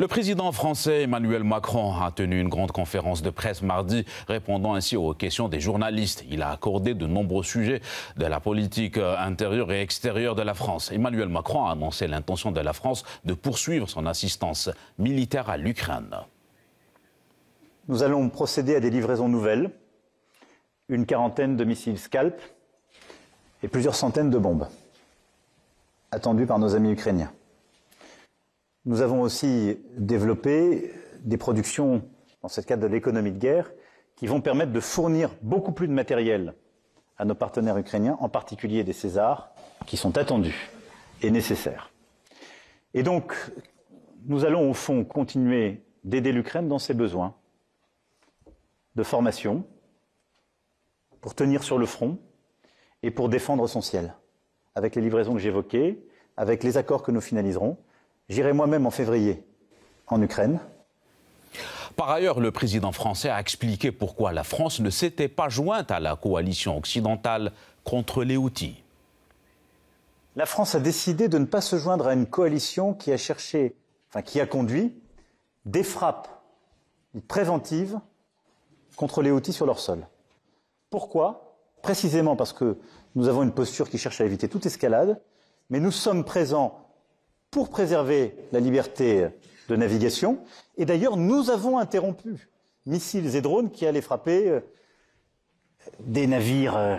Le président français Emmanuel Macron a tenu une grande conférence de presse mardi, répondant ainsi aux questions des journalistes. Il a accordé de nombreux sujets de la politique intérieure et extérieure de la France. Emmanuel Macron a annoncé l'intention de la France de poursuivre son assistance militaire à l'Ukraine. Nous allons procéder à des livraisons nouvelles, une quarantaine de missiles Scalp et plusieurs centaines de bombes, attendues par nos amis ukrainiens. Nous avons aussi développé des productions dans ce cadre de l'économie de guerre qui vont permettre de fournir beaucoup plus de matériel à nos partenaires ukrainiens, en particulier des Césars, qui sont attendus et nécessaires. Nous allons au fond continuer d'aider l'Ukraine dans ses besoins de formation pour tenir sur le front et pour défendre son ciel, avec les livraisons que j'évoquais, avec les accords que nous finaliserons, J'irai moi-même en février en Ukraine. Par ailleurs, le président français a expliqué pourquoi la France ne s'était pas jointe à la coalition occidentale contre les Houthis. La France a décidé de ne pas se joindre à une coalition qui a cherché, enfin qui a conduit des frappes préventives contre les Houthis sur leur sol. Pourquoi? Précisément parce que nous avons une posture qui cherche à éviter toute escalade, mais nous sommes présents pour préserver la liberté de navigation. Et d'ailleurs, nous avons interrompu missiles et drones qui allaient frapper euh, des navires euh,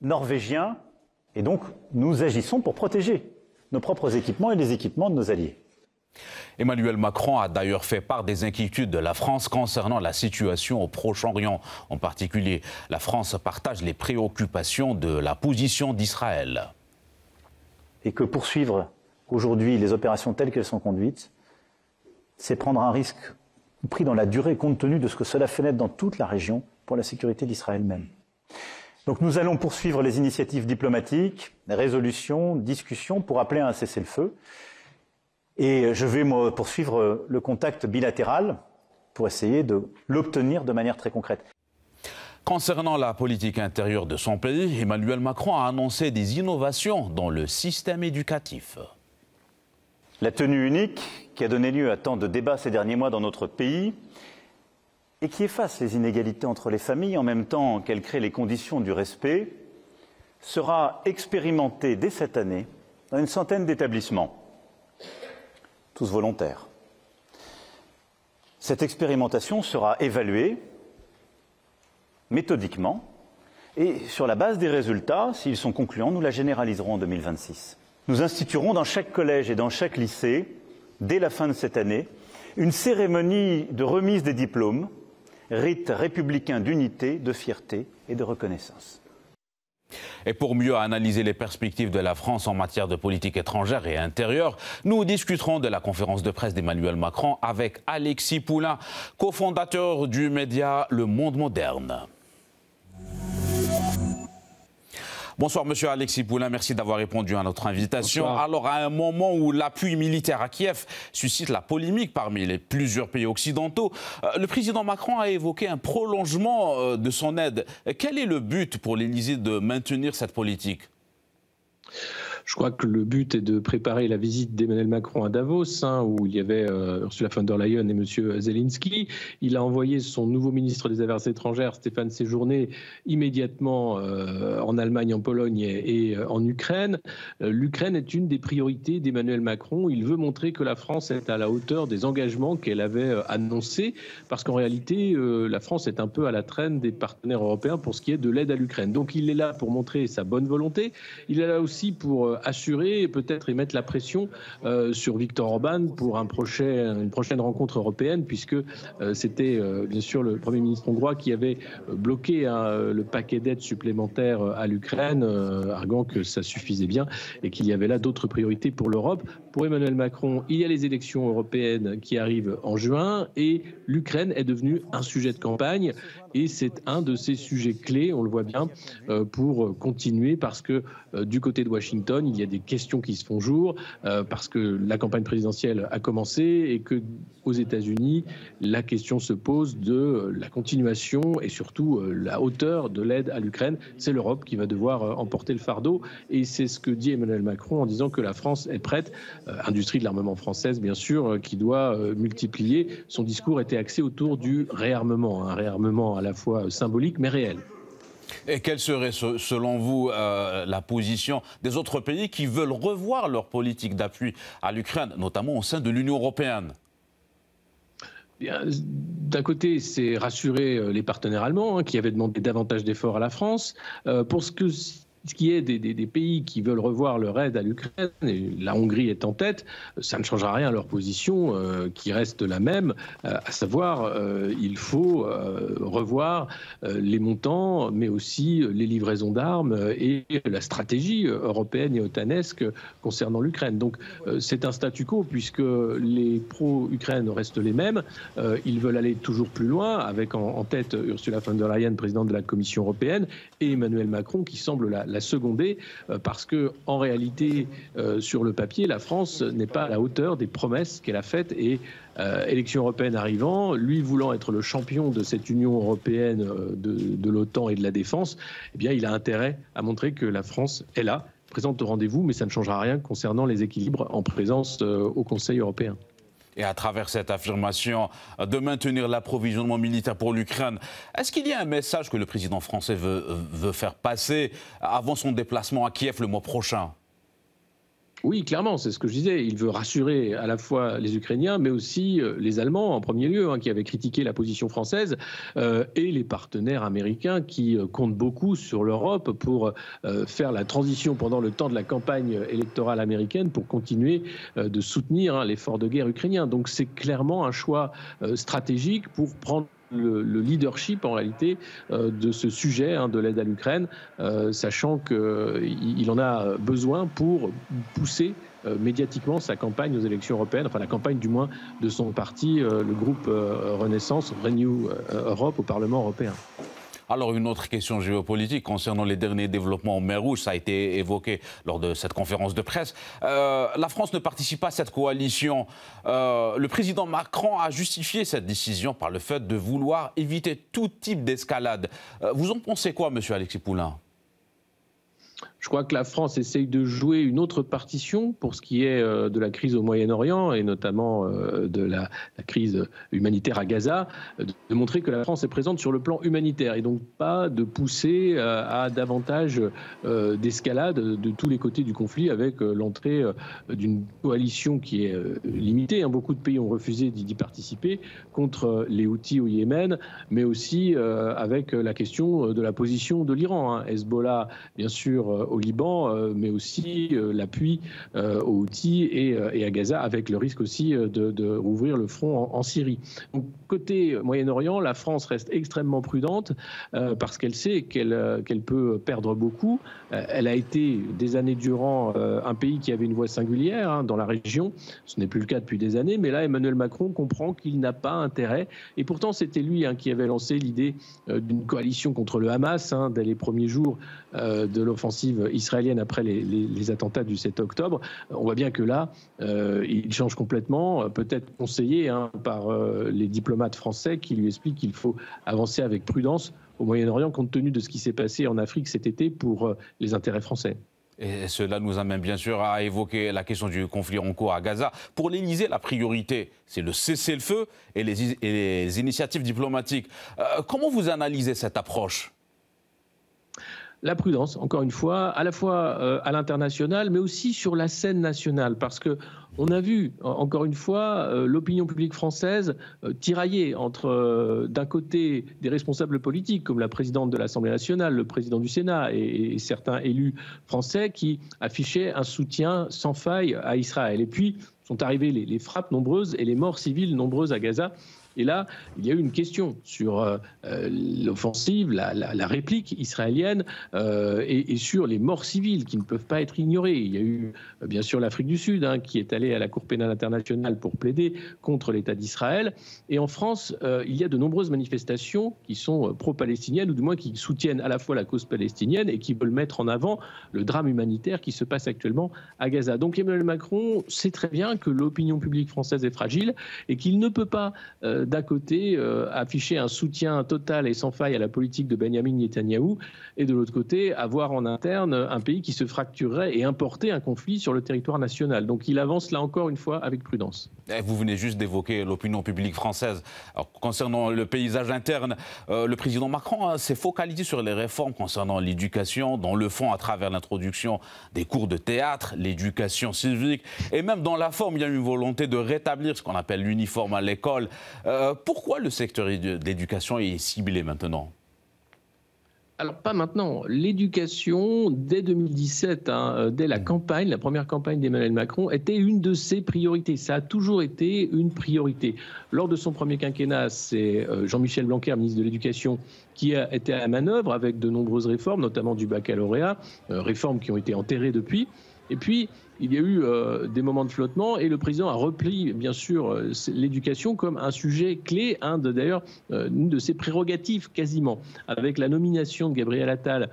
norvégiens. Et donc, nous agissons pour protéger nos propres équipements et les équipements de nos alliés. Emmanuel Macron a d'ailleurs fait part des inquiétudes de la France concernant la situation au Proche-Orient. En particulier, la France partage les préoccupations de la position d'Israël. Et que poursuivre aujourd'hui les opérations telles qu'elles sont conduites, c'est prendre un risque pris dans la durée compte tenu de ce que cela fait naître dans toute la région pour la sécurité d'Israël même. Donc nous allons poursuivre les initiatives diplomatiques, résolutions, discussions pour appeler à un cessez-le-feu. Et je vais poursuivre le contact bilatéral pour essayer de l'obtenir de manière très concrète. Concernant la politique intérieure de son pays, Emmanuel Macron a annoncé des innovations dans le système éducatif. La tenue unique, qui a donné lieu à tant de débats ces derniers mois dans notre pays, et qui efface les inégalités entre les familles en même temps qu'elle crée les conditions du respect, sera expérimentée dès cette année dans une centaine d'établissements, tous volontaires. Cette expérimentation sera évaluée méthodiquement et sur la base des résultats, s'ils sont concluants, nous la généraliserons en 2026 nous instituerons dans chaque collège et dans chaque lycée, dès la fin de cette année, une cérémonie de remise des diplômes, rite républicain d'unité, de fierté et de reconnaissance. Et pour mieux analyser les perspectives de la France en matière de politique étrangère et intérieure, nous discuterons de la conférence de presse d'Emmanuel Macron avec Alexis Poulain, cofondateur du média Le Monde Moderne. Bonsoir, monsieur Alexis Poulain. Merci d'avoir répondu à notre invitation. Alors, à un moment où l'appui militaire à Kiev suscite la polémique parmi les plusieurs pays occidentaux, euh, le président Macron a évoqué un prolongement euh, de son aide. Quel est le but pour l'Élysée de maintenir cette politique? Je crois que le but est de préparer la visite d'Emmanuel Macron à Davos, hein, où il y avait euh, Ursula von der Leyen et M. Zelensky. Il a envoyé son nouveau ministre des Affaires étrangères, Stéphane Séjourné, immédiatement euh, en Allemagne, en Pologne et, euh, en Ukraine. L'Ukraine est une des priorités d'Emmanuel Macron. Il veut montrer que la France est à la hauteur des engagements qu'elle avait annoncés, parce qu'en réalité, la France est un peu à la traîne des partenaires européens pour ce qui est de l'aide à l'Ukraine. Donc il est là pour montrer sa bonne volonté. Il est là aussi pour assurer et peut-être y mettre la pression euh, sur Viktor Orban pour un prochain, une prochaine rencontre européenne, puisque euh, c'était bien sûr le Premier ministre hongrois qui avait bloqué hein, le paquet d'aides supplémentaires à l'Ukraine, arguant que ça suffisait bien et qu'il y avait là d'autres priorités pour l'Europe. Pour Emmanuel Macron, il y a les élections européennes qui arrivent en juin et l'Ukraine est devenue un sujet de campagne et c'est un de ces sujets clés, on le voit bien, pour continuer parce que du côté de Washington, Il y a des questions qui se font jour parce que la campagne présidentielle a commencé et que aux États-Unis, la question se pose de la continuation et surtout la hauteur de l'aide à l'Ukraine. C'est l'Europe qui va devoir emporter le fardeau et c'est ce que dit Emmanuel Macron en disant que la France est prête, industrie de l'armement française bien sûr, qui doit multiplier. Son discours était axé autour du réarmement, un réarmement à la fois symbolique mais réel. Et quelle serait, selon vous, euh, la position des autres pays qui veulent revoir leur politique d'appui à l'Ukraine, notamment au sein de l'Union européenne? D'un côté, c'est rassurer euh, les partenaires allemands hein, qui avaient demandé davantage d'efforts à la France. Euh, pour ce que ce qui est des, pays qui veulent revoir leur aide à l'Ukraine, et la Hongrie est en tête, ça ne changera rien à leur position euh, qui reste la même, euh, à savoir euh, il faut revoir les montants, mais aussi les livraisons d'armes et la stratégie européenne et otanesque concernant l'Ukraine. Donc c'est un statu quo puisque les pro-Ukraine restent les mêmes. ils veulent aller toujours plus loin, avec en, tête Ursula von der Leyen, présidente de la Commission européenne, et Emmanuel Macron qui semble la la seconder, euh, parce que en réalité, euh, sur le papier, la France n'est pas à la hauteur des promesses qu'elle a faites. Et euh, élection européenne arrivant, lui voulant être le champion de cette Union européenne de, l'OTAN et de la défense, eh il a intérêt à montrer que la France est là, présente au rendez-vous, mais ça ne changera rien concernant les équilibres en présence au Conseil européen et à travers cette affirmation de maintenir l'approvisionnement militaire pour l'Ukraine, est-ce qu'il y a un message que le président français veut, veut faire passer avant son déplacement à Kiev le mois prochain? Oui, clairement, c'est ce que je disais. Il veut rassurer à la fois les Ukrainiens, mais aussi euh, les Allemands en premier lieu, hein, qui avaient critiqué la position française, euh, et les partenaires américains qui euh, comptent beaucoup sur l'Europe pour faire la transition pendant le temps de la campagne électorale américaine pour continuer de soutenir hein, l'effort de guerre ukrainien. Donc c'est clairement un choix stratégique pour prendre le, leadership en réalité euh, de ce sujet hein, de l'aide à l'Ukraine, euh, sachant qu'il en a besoin pour pousser euh, médiatiquement sa campagne aux élections européennes, enfin la campagne du moins de son parti, le groupe Renaissance, Renew Europe au Parlement européen. Alors une autre question géopolitique concernant les derniers développements en mer Rouge, ça a été évoqué lors de cette conférence de presse. Euh, la France ne participe pas à cette coalition. Euh, le président Macron a justifié cette décision par le fait de vouloir éviter tout type d'escalade. Euh, vous en pensez quoi, monsieur Alexis Poulain? Je crois que la France essaye de jouer une autre partition pour ce qui est euh, de la crise au Moyen-Orient et notamment euh, de la, crise humanitaire à Gaza, de montrer que la France est présente sur le plan humanitaire et donc pas de pousser euh, à davantage d'escalade de tous les côtés du conflit avec l'entrée d'une coalition qui est limitée. Hein. Beaucoup de pays ont refusé d'y participer contre les Houthis au Yémen, mais aussi avec la question de la position de l'Iran. Hein. Hezbollah, bien sûr, euh, au Liban, euh, mais aussi euh, l'appui aux Houthis et, à Gaza, avec le risque aussi de, rouvrir le front en, Syrie. Côté Moyen-Orient, la France reste extrêmement prudente parce qu'elle sait qu'elle peut perdre beaucoup. elle a été des années durant un pays qui avait une voix singulière hein, dans la région. Ce n'est plus le cas depuis des années, mais là, Emmanuel Macron comprend qu'il n'a pas intérêt. Et pourtant, c'était lui hein, qui avait lancé l'idée d'une coalition contre le Hamas hein, dès les premiers jours de l'offensive israélienne après les, attentats du 7 octobre, on voit bien que là, euh, il change complètement, peut-être conseillé hein, par euh, les diplomates français qui lui expliquent qu'il faut avancer avec prudence au Moyen-Orient compte tenu de ce qui s'est passé en Afrique cet été pour euh, les intérêts français. Et cela nous amène bien sûr à évoquer la question du conflit en cours à Gaza. Pour l'Élysée, la priorité, c'est le cessez-le-feu et les, initiatives diplomatiques. comment vous analysez cette approche? La prudence, encore une fois, à la fois euh, à l'international, mais aussi sur la scène nationale, parce que on a vu, encore une fois, euh, l'opinion publique française euh, tirailler entre, d'un côté, des responsables politiques, comme la présidente de l'Assemblée nationale, le président du Sénat et, certains élus français qui affichaient un soutien sans faille à Israël. Et puis sont arrivées les frappes nombreuses et les morts civiles nombreuses à Gaza Et là, il y a eu une question sur euh, euh, l'offensive, la, réplique israélienne euh, et, sur les morts civiles qui ne peuvent pas être ignorées. Il y a eu bien sûr l'Afrique du Sud hein, qui est allée à la Cour pénale internationale pour plaider contre l'État d'Israël. Et en France, il y a de nombreuses manifestations qui sont pro-palestiniennes ou du moins qui soutiennent à la fois la cause palestinienne et qui veulent mettre en avant le drame humanitaire qui se passe actuellement à Gaza. Donc Emmanuel Macron sait très bien que l'opinion publique française est fragile et qu'il ne peut pas d'un côté, euh, afficher un soutien total et sans faille à la politique de Benjamin Netanyahou, et de l'autre côté, avoir en interne un pays qui se fracturerait et importer un conflit sur le territoire national. Donc il avance là encore une fois avec prudence. Eh, vous venez juste d'évoquer l'opinion publique française. concernant le paysage interne, euh, le président Macron hein, s'est focalisé sur les réformes concernant l'éducation, dans le fond à travers l'introduction des cours de théâtre, l'éducation civique, et même dans la forme, il y a une volonté de rétablir ce qu'on appelle l'uniforme à l'école. Euh, pourquoi le secteur de l'éducation est ciblé maintenant? Alors pas maintenant. L'éducation, dès 2017, hein, euh, dès la mmh. campagne, la première campagne d'Emmanuel Macron, était une de ses priorités. Ça a toujours été une priorité. Lors de son premier quinquennat, c'est euh, Jean-Michel Blanquer, ministre de l'Éducation, qui a été à la manœuvre avec de nombreuses réformes, notamment du baccalauréat, réformes qui ont été enterrées depuis. Et puis, il y a eu euh, des moments de flottement et le président a repris, bien sûr, euh, l'éducation comme un sujet clé, d'ailleurs euh, une de ses prérogatives quasiment, avec la nomination de Gabriel Attal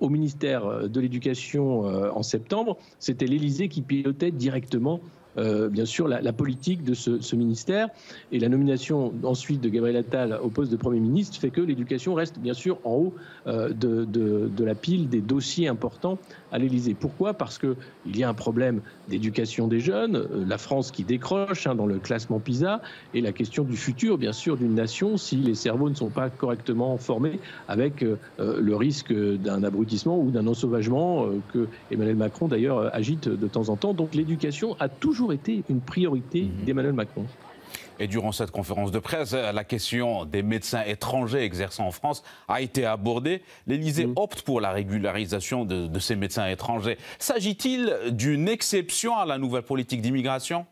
au ministère de l'Éducation en septembre. C'était l'Élysée qui pilotait directement euh, bien sûr la, politique de ce, ministère et la nomination ensuite de Gabriel Attal au poste de Premier ministre fait que l'éducation reste bien sûr en haut euh, de, la pile des dossiers importants à l'Élysée. Pourquoi? Parce qu'il y a un problème d'éducation des jeunes, euh, la France qui décroche hein, dans le classement PISA et la question du futur bien sûr d'une nation si les cerveaux ne sont pas correctement formés avec le risque d'un abrutissement ou d'un ensauvagement que Emmanuel Macron d'ailleurs agite de temps en temps. Donc l'éducation a toujours été une priorité mhm. d'Emmanuel Macron. Et durant cette conférence de presse, la question des médecins étrangers exerçant en France a été abordée. L'Élysée mhm. opte pour la régularisation de, de ces médecins étrangers. S'agit-il d'une exception à la nouvelle politique d'immigration?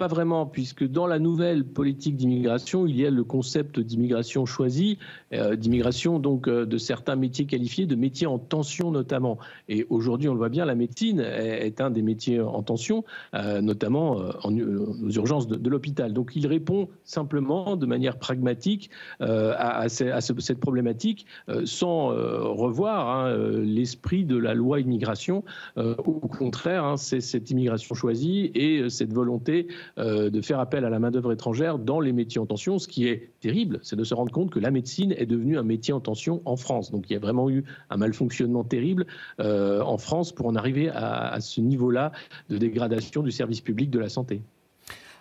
Pas vraiment, puisque dans la nouvelle politique d'immigration, il y a le concept d'immigration choisie, euh, d'immigration donc euh, de certains métiers qualifiés, de métiers en tension notamment. Et aujourd'hui, on le voit bien, la médecine est, un des métiers en tension, euh, notamment en, aux urgences de, l'hôpital. Donc il répond simplement de manière pragmatique à, cette problématique, sans revoir hein, l'esprit de la loi immigration. au contraire, hein, c'est cette immigration choisie et cette volonté euh, de faire appel à la main-d'œuvre étrangère dans les métiers en tension. Ce qui est terrible, c'est de se rendre compte que la médecine est devenue un métier en tension en France. Donc il y a vraiment eu un malfonctionnement terrible euh, en France pour en arriver à, à ce niveau-là de dégradation du service public de la santé.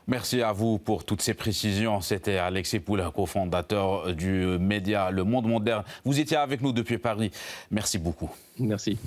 Merci à vous pour toutes ces précisions. C'était Alexis Poula, cofondateur du média Le Monde Moderne. Vous étiez avec nous depuis Paris. Merci beaucoup. Merci.